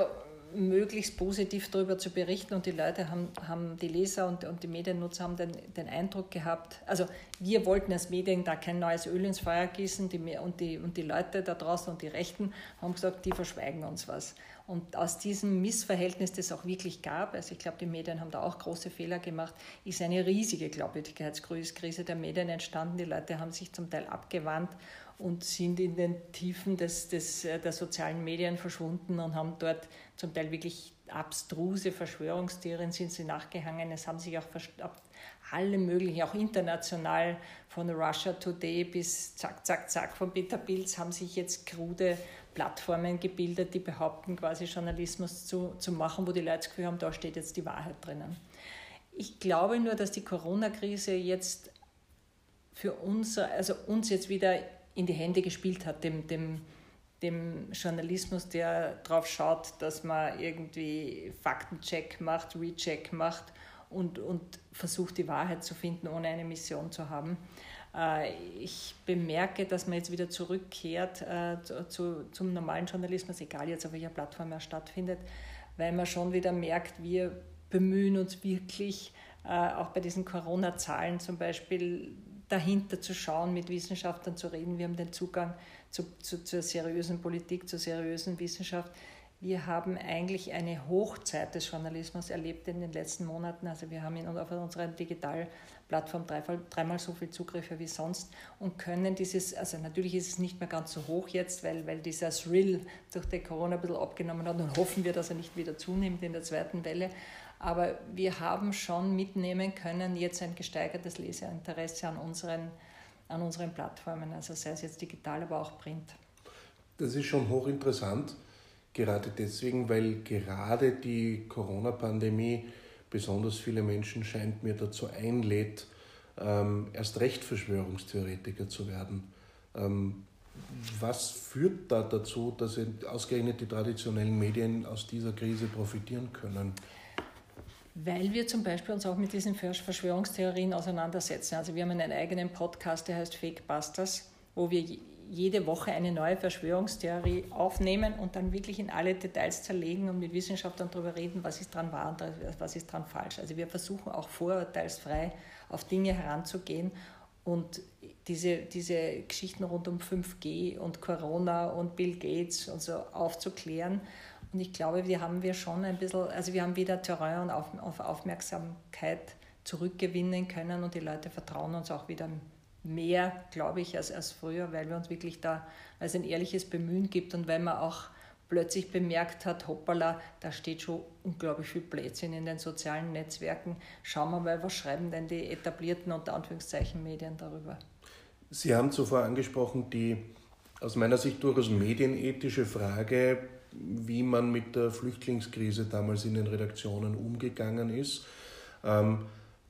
möglichst positiv darüber zu berichten und die Leute haben, haben die Leser und, und die Mediennutzer haben den, den Eindruck gehabt, also wir wollten als Medien da kein neues Öl ins Feuer gießen die, und, die, und die Leute da draußen und die Rechten haben gesagt, die verschweigen uns was. Und aus diesem Missverhältnis, das es auch wirklich gab, also ich glaube, die Medien haben da auch große Fehler gemacht, ist eine riesige Glaubwürdigkeitskrise der Medien entstanden. Die Leute haben sich zum Teil abgewandt und sind in den Tiefen des, des, äh, der sozialen Medien verschwunden und haben dort zum Teil wirklich abstruse Verschwörungstheorien sind sie nachgehangen. Es haben sich auch alle möglichen, auch international, von Russia Today bis zack, zack, zack, von Peter Pilz haben sich jetzt krude Plattformen gebildet, die behaupten, quasi Journalismus zu, zu machen, wo die Leute das Gefühl haben, da steht jetzt die Wahrheit drinnen. Ich glaube nur, dass die Corona-Krise jetzt für uns, also uns jetzt wieder in die Hände gespielt hat, dem, dem, dem Journalismus, der darauf schaut, dass man irgendwie Faktencheck macht, Recheck macht und, und versucht, die Wahrheit zu finden, ohne eine Mission zu haben. Äh, ich bemerke, dass man jetzt wieder zurückkehrt äh, zu, zum normalen Journalismus, egal jetzt auf welcher Plattform er stattfindet, weil man schon wieder merkt, wir bemühen uns wirklich, äh, auch bei diesen Corona-Zahlen zum Beispiel, dahinter zu schauen, mit Wissenschaftlern zu reden. Wir haben den Zugang zu, zu, zur seriösen Politik, zur seriösen Wissenschaft. Wir haben eigentlich eine Hochzeit des Journalismus erlebt in den letzten Monaten. Also wir haben in, auf unserer Digitalplattform dreimal, dreimal so viel Zugriffe wie sonst und können dieses, also natürlich ist es nicht mehr ganz so hoch jetzt, weil, weil dieser Thrill durch die Corona ein bisschen abgenommen hat und hoffen wir, dass er nicht wieder zunimmt in der zweiten Welle. Aber wir haben schon mitnehmen können, jetzt ein gesteigertes Leserinteresse an unseren, an unseren Plattformen, also sei es jetzt digital, aber auch print. Das ist schon hochinteressant Gerade deswegen, weil gerade die Corona-Pandemie besonders viele Menschen scheint mir dazu einlädt, ähm, erst recht Verschwörungstheoretiker zu werden. Ähm, was führt da dazu, dass ausgerechnet die traditionellen Medien aus dieser Krise profitieren können? Weil wir zum Beispiel uns auch mit diesen Verschwörungstheorien auseinandersetzen. Also wir haben einen eigenen Podcast, der heißt Fake Busters, wo wir jede Woche eine neue Verschwörungstheorie aufnehmen und dann wirklich in alle Details zerlegen und mit Wissenschaftlern darüber reden, was ist dran wahr und was ist dran falsch. Also wir versuchen auch vorurteilsfrei auf Dinge heranzugehen und diese, diese Geschichten rund um 5G und Corona und Bill Gates und so aufzuklären. Und ich glaube, wir haben wir schon ein bisschen, also wir haben wieder Terrain und auf, Aufmerksamkeit zurückgewinnen können und die Leute vertrauen uns auch wieder mehr, glaube ich, als, als früher, weil wir uns wirklich da als ein ehrliches Bemühen gibt und weil man auch plötzlich bemerkt hat, hoppala, da steht schon unglaublich viel Blödsinn in den sozialen Netzwerken. Schauen wir mal, was schreiben denn die etablierten unter Anführungszeichen Medien darüber? Sie haben zuvor angesprochen, die aus meiner Sicht durchaus medienethische Frage, wie man mit der Flüchtlingskrise damals in den Redaktionen umgegangen ist. Ähm,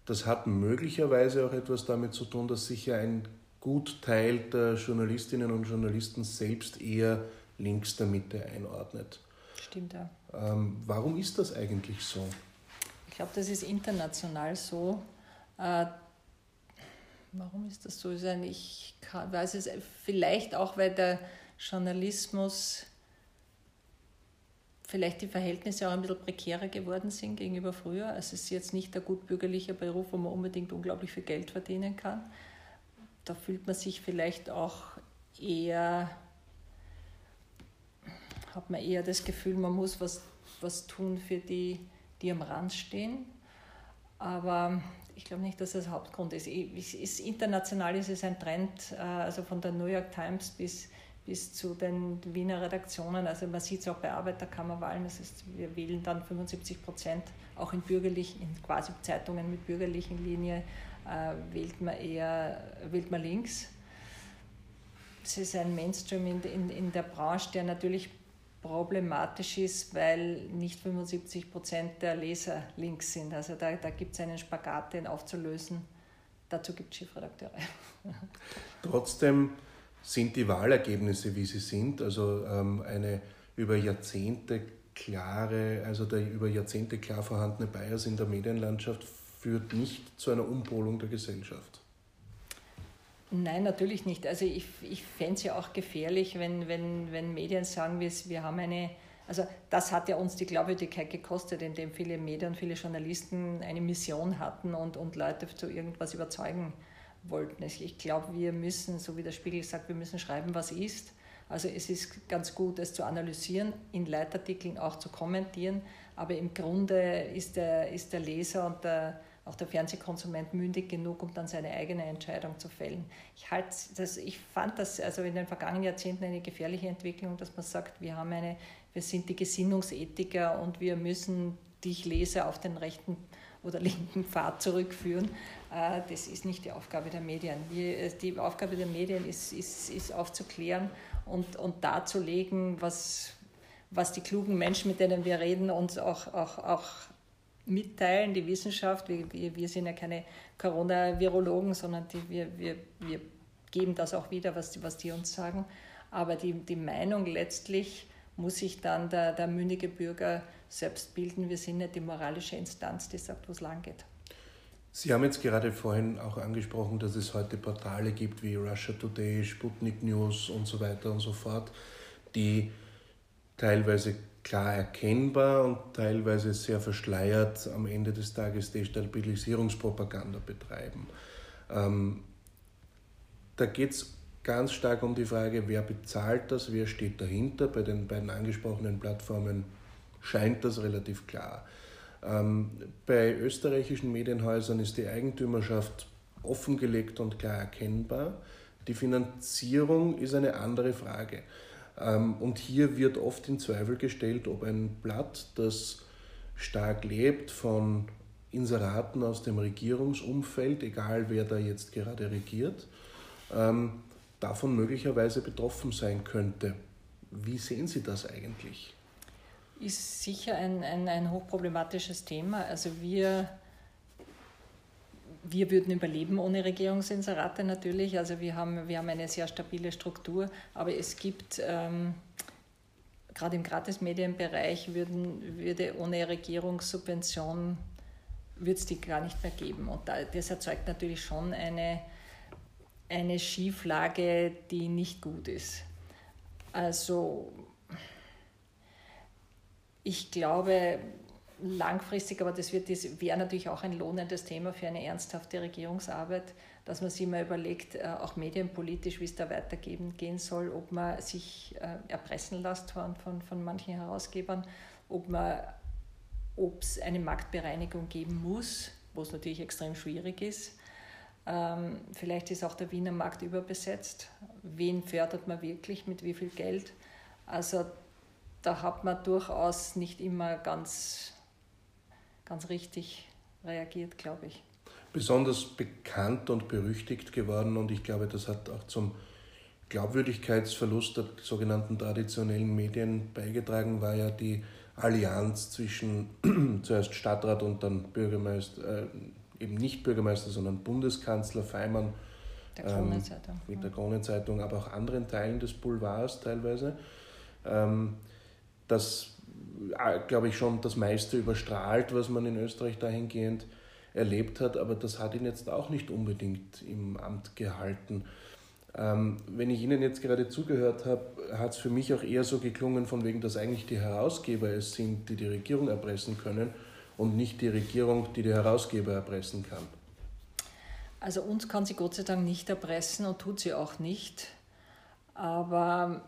das hat möglicherweise auch etwas damit zu tun, dass sich ja ein Gutteil der Journalistinnen und Journalisten selbst eher links der Mitte einordnet. Stimmt ja. Ähm, warum ist das eigentlich so? Ich glaube, das ist international so. Äh, warum ist das so? Ich weiß es vielleicht auch, weil der Journalismus vielleicht die Verhältnisse auch ein bisschen prekärer geworden sind gegenüber früher. Also es ist jetzt nicht der gutbürgerliche Beruf, wo man unbedingt unglaublich viel Geld verdienen kann. Da fühlt man sich vielleicht auch eher, hat man eher das Gefühl, man muss was, was tun für die, die am Rand stehen. Aber ich glaube nicht, dass das Hauptgrund ist. ist. International ist es ein Trend, äh, also von der New York Times bis bis zu den Wiener Redaktionen. Also man sieht es auch bei Arbeiterkammerwahlen, das heißt, wir wählen dann 75 Prozent, auch in bürgerlichen, in quasi Zeitungen mit bürgerlichen Linie, äh, wählt man eher wählt man links. Es ist ein Mainstream in, in, in der Branche, der natürlich problematisch ist, weil nicht 75 Prozent der Leser links sind. Also da, da gibt es einen Spagat, den aufzulösen. Dazu gibt es Chefredakteure. Trotzdem sind die Wahlergebnisse, wie sie sind, also ähm, eine über Jahrzehnte klare, also der über Jahrzehnte klar vorhandene Bias in der Medienlandschaft führt nicht zu einer Umpolung der Gesellschaft. Nein, natürlich nicht. Also ich, ich fände es ja auch gefährlich, wenn, wenn, wenn Medien sagen, wir, wir haben eine, also das hat ja uns die Glaubwürdigkeit gekostet, indem viele Medien, viele Journalisten eine Mission hatten und, und Leute zu irgendwas überzeugen wollten. Ich glaube, wir müssen, so wie der Spiegel sagt, wir müssen schreiben, was ist. Also es ist ganz gut, es zu analysieren, in Leitartikeln auch zu kommentieren, aber im Grunde ist der, ist der Leser und der, auch der Fernsehkonsument mündig genug, um dann seine eigene Entscheidung zu fällen. Ich, halt das, ich fand das also in den vergangenen Jahrzehnten eine gefährliche Entwicklung, dass man sagt, wir, haben eine, wir sind die Gesinnungsethiker und wir müssen dich Leser auf den rechten oder linken Pfad zurückführen. Äh, das ist nicht die Aufgabe der Medien. Die Aufgabe der Medien ist, ist, ist aufzuklären und, und darzulegen, was, was die klugen Menschen, mit denen wir reden, uns auch, auch, auch mitteilen, die Wissenschaft. Wir, wir, sind ja keine Corona-Virologen, sondern die, wir, wir, wir geben das auch wieder, was, was die uns sagen. Aber die, die Meinung letztlich muss sich dann der, der mündige Bürger selbst bilden. Wir sind nicht die moralische Instanz, die sagt, wo es lang geht. Sie haben jetzt gerade vorhin auch angesprochen, dass es heute Portale gibt wie Russia Today, Sputnik News und so weiter und so fort, die teilweise klar erkennbar und teilweise sehr verschleiert am Ende des Tages Destabilisierungspropaganda betreiben. Ähm, da geht es ganz stark um die Frage, wer bezahlt das, wer steht dahinter. Bei den beiden angesprochenen Plattformen scheint das relativ klar. Ähm, bei österreichischen Medienhäusern ist die Eigentümerschaft offengelegt und klar erkennbar. Die Finanzierung ist eine andere Frage. Ähm, und hier wird oft in Zweifel gestellt, ob ein Blatt, das stark lebt von Inseraten aus dem Regierungsumfeld, egal wer da jetzt gerade regiert, ähm, davon möglicherweise betroffen sein könnte. Wie sehen Sie das eigentlich? Ist sicher ein, ein, ein hochproblematisches Thema. Also wir wir würden überleben ohne Regierungsinserate natürlich. Also wir haben, wir haben eine sehr stabile Struktur, aber es gibt ähm, gerade im Gratismedienbereich würden, würde ohne Regierungssubvention würde es die gar nicht mehr geben. Und das erzeugt natürlich schon eine, eine Schieflage, die nicht gut ist. Also ich glaube, langfristig, aber das, das wäre natürlich auch ein lohnendes Thema für eine ernsthafte Regierungsarbeit, dass man sich mal überlegt, äh, auch medienpolitisch, wie es da weitergehen gehen soll, ob man sich äh, erpressen lässt von, von, von manchen Herausgebern, ob es eine Marktbereinigung geben muss, wo es natürlich extrem schwierig ist. Ähm, vielleicht ist auch der Wiener Markt überbesetzt. Wen fördert man wirklich, mit wie viel Geld? Also da hat man durchaus nicht immer ganz ganz richtig reagiert, glaube ich. Besonders bekannt und berüchtigt geworden und ich glaube, das hat auch zum Glaubwürdigkeitsverlust der sogenannten traditionellen Medien beigetragen, war ja die Allianz zwischen zuerst Stadtrat und dann Bürgermeister, äh, eben nicht Bürgermeister, sondern Bundeskanzler Feimann. Der. Ähm, mit der Kronenzeitung, aber auch anderen Teilen des Boulevards teilweise. Ähm, das äh, glaube ich, schon das meiste überstrahlt, was man in Österreich dahingehend erlebt hat, aber das hat ihn jetzt auch nicht unbedingt im Amt gehalten. Ähm, wenn ich Ihnen jetzt gerade zugehört habe, hat es für mich auch eher so geklungen, von wegen, dass eigentlich die Herausgeber es sind, die die Regierung erpressen können und nicht die Regierung, die die Herausgeber erpressen kann. Also uns kann sie Gott sei Dank nicht erpressen und tut sie auch nicht. Aber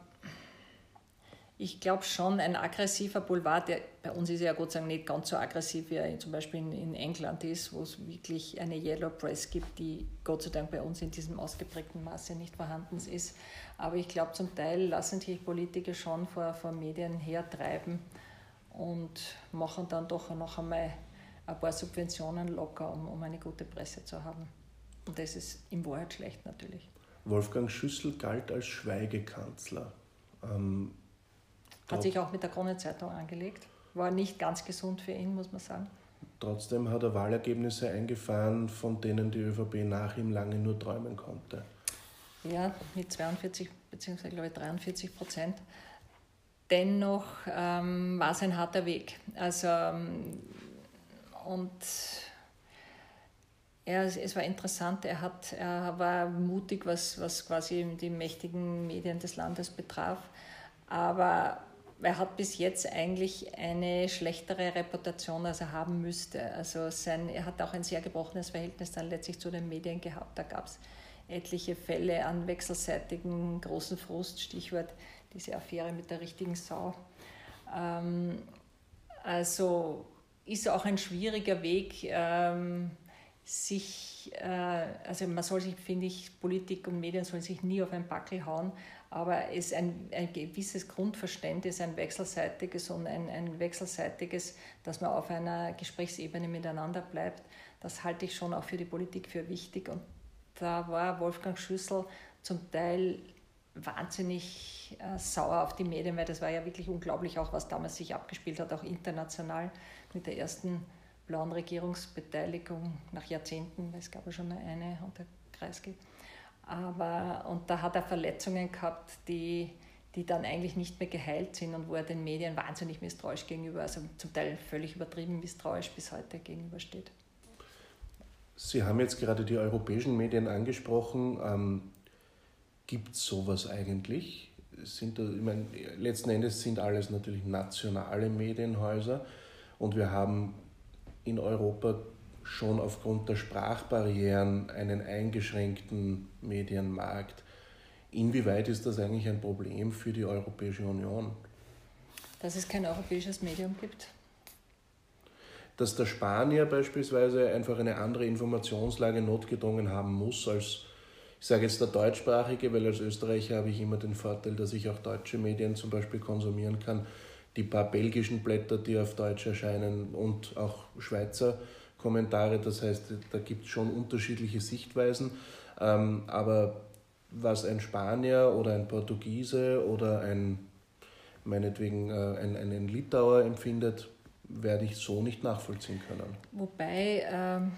ich glaube schon, ein aggressiver Boulevard, der bei uns ist ja Gott sei Dank nicht ganz so aggressiv, wie er zum Beispiel in, in England ist, wo es wirklich eine Yellow Press gibt, die Gott sei Dank bei uns in diesem ausgeprägten Maße nicht vorhanden ist. Aber ich glaube, zum Teil lassen sich Politiker schon vor, vor Medien hertreiben und machen dann doch noch einmal ein paar Subventionen locker, um, um eine gute Presse zu haben. Und das ist im Wahrheit schlecht natürlich. Wolfgang Schüssel galt als Schweigekanzler. Ähm Hat sich auch mit der Kronenzeitung angelegt. War nicht ganz gesund für ihn, muss man sagen. Trotzdem hat er Wahlergebnisse eingefahren, von denen die ÖVP nach ihm lange nur träumen konnte. Ja, mit 42 bzw. glaube ich 43 Prozent. Dennoch ähm, war es ein harter Weg. Also, ähm, und er, es war interessant, er, hat, er war mutig, was, was quasi die mächtigen Medien des Landes betraf. Aber er hat bis jetzt eigentlich eine schlechtere Reputation, als er haben müsste. Also sein, er hat auch ein sehr gebrochenes Verhältnis dann letztlich zu den Medien gehabt. Da gab es etliche Fälle an wechselseitigen großen Frust, Stichwort diese Affäre mit der richtigen Sau. Ähm, also ist auch ein schwieriger Weg. Ähm, sich, äh, also man soll sich, finde ich, Politik und Medien sollen sich nie auf einen Backel hauen, aber es ist ein, ein gewisses Grundverständnis, ein wechselseitiges und ein, ein wechselseitiges, dass man auf einer Gesprächsebene miteinander bleibt, das halte ich schon auch für die Politik für wichtig. Und da war Wolfgang Schüssel zum Teil wahnsinnig äh, sauer auf die Medien, weil das war ja wirklich unglaublich, auch was damals sich abgespielt hat, auch international mit der ersten blauen Regierungsbeteiligung nach Jahrzehnten, es gab ja schon eine unter Kreisky. Aber, und da hat er Verletzungen gehabt, die, die dann eigentlich nicht mehr geheilt sind und wo er den Medien wahnsinnig misstrauisch gegenüber, also zum Teil völlig übertrieben misstrauisch bis heute gegenübersteht. Sie haben jetzt gerade die europäischen Medien angesprochen. Ähm, Gibt es sowas eigentlich? Sind da, ich meine, letzten Endes sind alles natürlich nationale Medienhäuser und wir haben in Europa schon aufgrund der Sprachbarrieren einen eingeschränkten Medienmarkt. Inwieweit ist das eigentlich ein Problem für die Europäische Union? Dass es kein europäisches Medium gibt. Dass der Spanier beispielsweise einfach eine andere Informationslage notgedrungen haben muss als, ich sage jetzt der deutschsprachige, weil als Österreicher habe ich immer den Vorteil, dass ich auch deutsche Medien zum Beispiel konsumieren kann die paar belgischen Blätter, die auf Deutsch erscheinen und auch Schweizer Kommentare. Das heißt, da gibt es schon unterschiedliche Sichtweisen. Ähm, aber was ein Spanier oder ein Portugiese oder ein, meinetwegen äh, ein, ein Litauer empfindet, werde ich so nicht nachvollziehen können. Wobei ähm,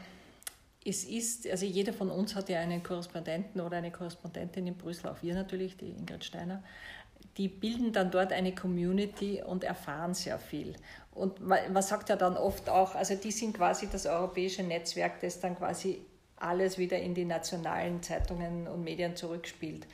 es ist, also jeder von uns hat ja einen Korrespondenten oder eine Korrespondentin in Brüssel, auch wir natürlich, die Ingrid Steiner die bilden dann dort eine Community und erfahren sehr viel. Und man, sagt ja dann oft auch, also die sind quasi das europäische Netzwerk, das dann quasi alles wieder in die nationalen Zeitungen und Medien zurückspielt.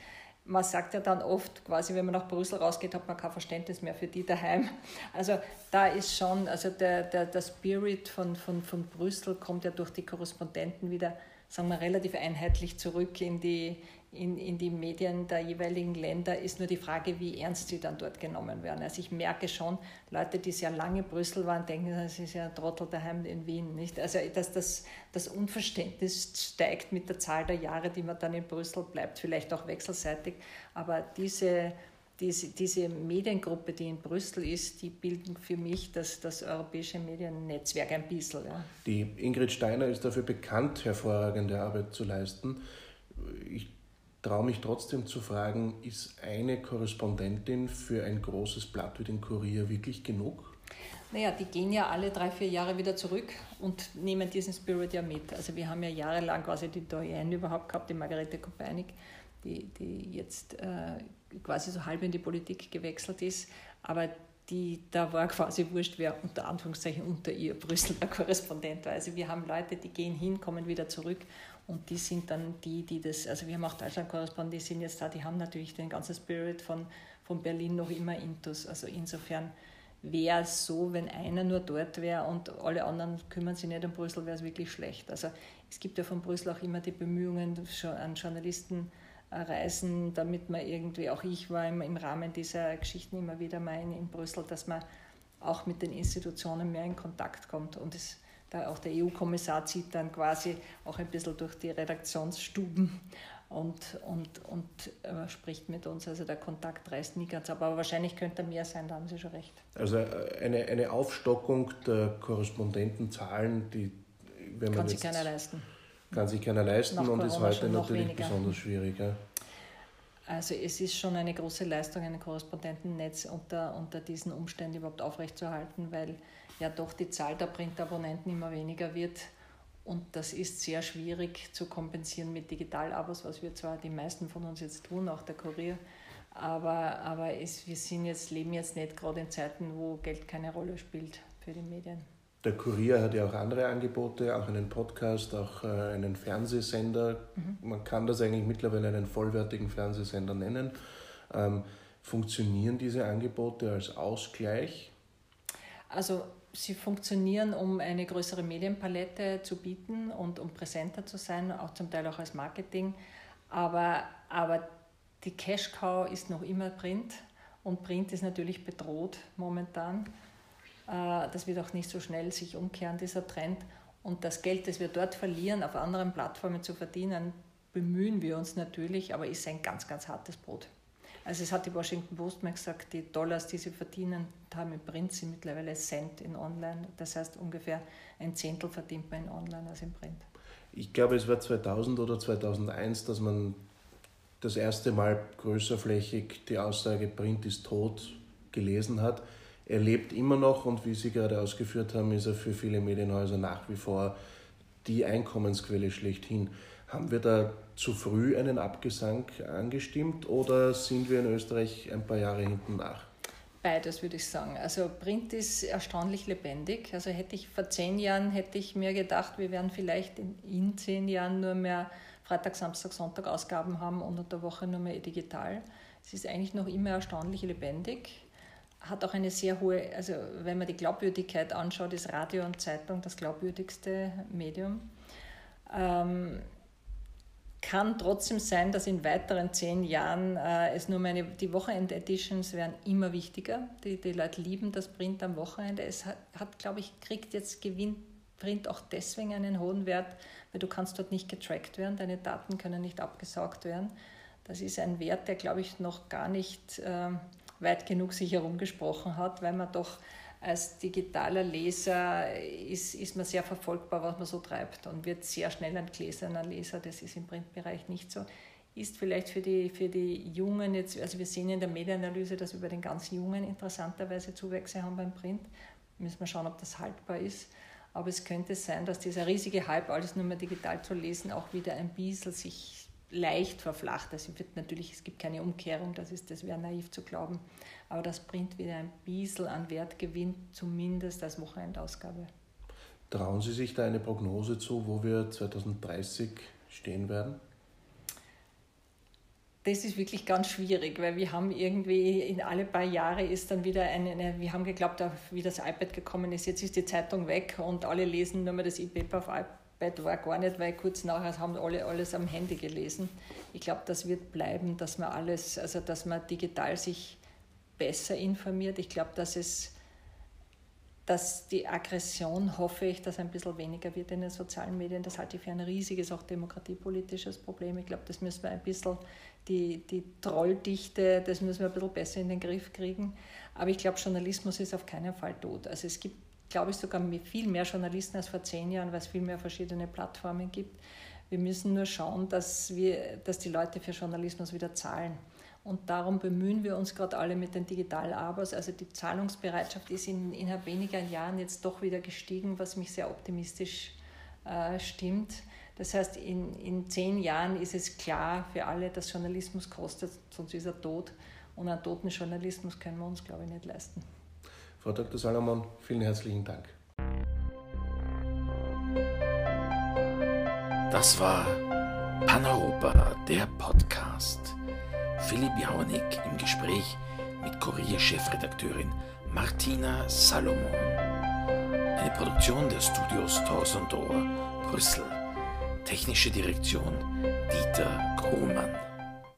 Man sagt ja dann oft, quasi, wenn man nach Brüssel rausgeht, hat man kein Verständnis mehr für die daheim. Also da ist schon, also der, der, der Spirit von, von, von Brüssel kommt ja durch die Korrespondenten wieder, sagen wir, relativ einheitlich zurück in die, in, in die Medien der jeweiligen Länder, ist nur die Frage, wie ernst sie dann dort genommen werden. Also ich merke schon, Leute, die sehr lange in Brüssel waren, denken, das ist ja ein Trottel daheim in Wien. Nicht? Also dass das, das Unverständnis steigt mit der Zahl der Jahre, die man dann in Brüssel bleibt, vielleicht auch wechselseitig. Aber diese, diese, diese Mediengruppe, die in Brüssel ist, die bilden für mich das, das europäische Mediennetzwerk ein bisschen. Ja. Die Ingrid Steiner ist dafür bekannt, hervorragende Arbeit zu leisten. Ich traue mich trotzdem zu fragen, ist eine Korrespondentin für ein großes Blatt wie den Kurier wirklich genug? Naja, die gehen ja alle drei, vier Jahre wieder zurück und nehmen diesen Spirit ja mit. Also wir haben ja jahrelang quasi die Doyenne überhaupt gehabt, die Margarete Kopeinik, die, die jetzt äh, quasi so halb in die Politik gewechselt ist. Aber die, da war quasi wurscht, wer unter Anführungszeichen unter ihr Brüsseler Korrespondent war. Also wir haben Leute, die gehen hin, kommen wieder zurück und die sind dann die, die das, also wir haben auch Deutschland-Korrespondenten, die sind jetzt da, die haben natürlich den ganzen Spirit von, von Berlin noch immer intus. Also insofern wäre es so, wenn einer nur dort wäre und alle anderen kümmern sich nicht um Brüssel, wäre es wirklich schlecht. Also es gibt ja von Brüssel auch immer die Bemühungen an Journalisten, reisen, damit man irgendwie, auch ich war im, im Rahmen dieser Geschichten immer wieder mal in, in Brüssel, dass man auch mit den Institutionen mehr in Kontakt kommt. Und es da auch der EU-Kommissar zieht dann quasi auch ein bisschen durch die Redaktionsstuben und, und, und äh, spricht mit uns. Also der Kontakt reißt nie ganz ab, aber wahrscheinlich könnte er mehr sein, da haben Sie schon recht. Also äh, eine, eine Aufstockung der Korrespondentenzahlen, die wenn kann sich keiner leisten. Kann sich keiner leisten und ist heute natürlich besonders schwierig. Ja? Also es ist schon eine große Leistung, ein Korrespondentennetz unter, unter diesen Umständen überhaupt aufrechtzuerhalten, weil ja doch die Zahl der Printabonnenten immer weniger wird. Und das ist sehr schwierig zu kompensieren mit Digitalabos, was wir zwar die meisten von uns jetzt tun, auch der Kurier. Aber, aber es, wir sind jetzt, leben jetzt nicht gerade in Zeiten, wo Geld keine Rolle spielt für die Medien. Der Kurier hat ja auch andere Angebote, auch einen Podcast, auch äh, einen Fernsehsender. Mhm. Man kann das eigentlich mittlerweile einen vollwertigen Fernsehsender nennen. Ähm, funktionieren diese Angebote als Ausgleich? Also sie funktionieren, um eine größere Medienpalette zu bieten und um präsenter zu sein, auch zum Teil auch als Marketing. Aber, aber die Cash Cow ist noch immer Print und Print ist natürlich bedroht momentan. Äh, das wird auch nicht so schnell sich umkehren, dieser Trend. Und das Geld, das wir dort verlieren, auf anderen Plattformen zu verdienen, bemühen wir uns natürlich, aber ist ein ganz, ganz hartes Brot. Also es hat die Washington Post mal gesagt, die Dollars, die sie verdienen haben im Print, mittlerweile Cent in Online. Das heißt ungefähr ein Zehntel verdient man in Online als im Print. Ich glaube, es war 2000 oder 2001, dass man das erste Mal größerflächig die Aussage Print ist tot gelesen hat. Er lebt immer noch und wie Sie gerade ausgeführt haben, ist er für viele Medienhäuser nach wie vor die Einkommensquelle schlechthin. Haben wir da zu früh einen Abgesang angestimmt oder sind wir in Österreich ein paar Jahre hinten nach? Beides würde ich sagen. Also Print ist erstaunlich lebendig. Also hätte ich vor zehn Jahren hätte ich mir gedacht, wir werden vielleicht in, in zehn Jahren nur mehr Freitag, Samstag, Sonntag Ausgaben haben und unter der Woche nur mehr digital. Es ist eigentlich noch immer erstaunlich lebendig. Hat auch eine sehr hohe, also wenn man die Glaubwürdigkeit anschaut, ist Radio und Zeitung das glaubwürdigste Medium. Ähm, kann trotzdem sein, dass in weiteren zehn Jahren äh, es nur meine, die Wochenend-Editions werden immer wichtiger. Die, die Leute lieben das Print am Wochenende. Es hat, hat glaube ich, kriegt jetzt Gewinn Print auch deswegen einen hohen Wert, weil du kannst dort nicht getrackt werden, deine Daten können nicht abgesaugt werden. Das ist ein Wert, der, glaube ich, noch gar nicht äh, weit genug sich herumgesprochen hat, weil man doch als digitaler Leser ist, ist man sehr verfolgbar, was man so treibt und wird sehr schnell ein gläserner Leser. Das ist im Printbereich nicht so. Ist vielleicht für die, für die Jungen jetzt, also wir sehen in der Medienanalyse, dass wir bei den ganz Jungen interessanterweise Zuwächse haben beim Print. Müssen wir schauen, ob das haltbar ist. Aber es könnte sein, dass dieser riesige Hype, alles nur mehr digital zu lesen, auch wieder ein bisschen sich leicht verflacht. Also wird natürlich, es gibt keine Umkehrung, das, ist, das wäre naiv zu glauben. Aber das Print wieder ein bisschen an Wert gewinnt, zumindest als Wochenendausgabe. Trauen Sie sich da eine Prognose zu, wo wir 2030 stehen werden? das ist wirklich ganz schwierig, weil wir haben irgendwie in alle paar Jahre ist dann wieder eine, eine, wir haben geglaubt, wie das iPad gekommen ist, jetzt ist die Zeitung weg und alle lesen nur mehr das E-Paper auf iPad, war gar nicht, weil kurz nachher haben alle alles am Handy gelesen. Ich glaube, das wird bleiben, dass man alles, also dass man digital sich besser informiert. Ich glaube, dass es dass die Aggression, hoffe ich, dass ein bisschen weniger wird in den sozialen Medien. Das halte ich für ein riesiges, auch demokratiepolitisches Problem. Ich glaube, das müssen wir ein bisschen, die, die Trolldichte, das müssen wir ein bisschen besser in den Griff kriegen. Aber ich glaube, Journalismus ist auf keinen Fall tot. Also es gibt, glaube ich, sogar viel mehr Journalisten als vor zehn Jahren, weil es viel mehr verschiedene Plattformen gibt. Wir müssen nur schauen, dass, wir, dass die Leute für Journalismus wieder zahlen. Und darum bemühen wir uns gerade alle mit den Digital-Abos. Also die Zahlungsbereitschaft ist in, innerhalb weniger Jahren jetzt doch wieder gestiegen, was mich sehr optimistisch äh, stimmt. Das heißt, in, in zehn Jahren ist es klar für alle, dass Journalismus kostet, sonst ist er tot. Und einen toten Journalismus können wir uns, glaube ich, nicht leisten. Frau Dr. Salomon, vielen herzlichen Dank. Das war Paneuropa, der Podcast. Philipp Jaunig im Gespräch mit Kurier-Chefredakteurin Martina Salomon. Eine Produktion der Studios Thors Brüssel. Technische Direktion Dieter Krohmann.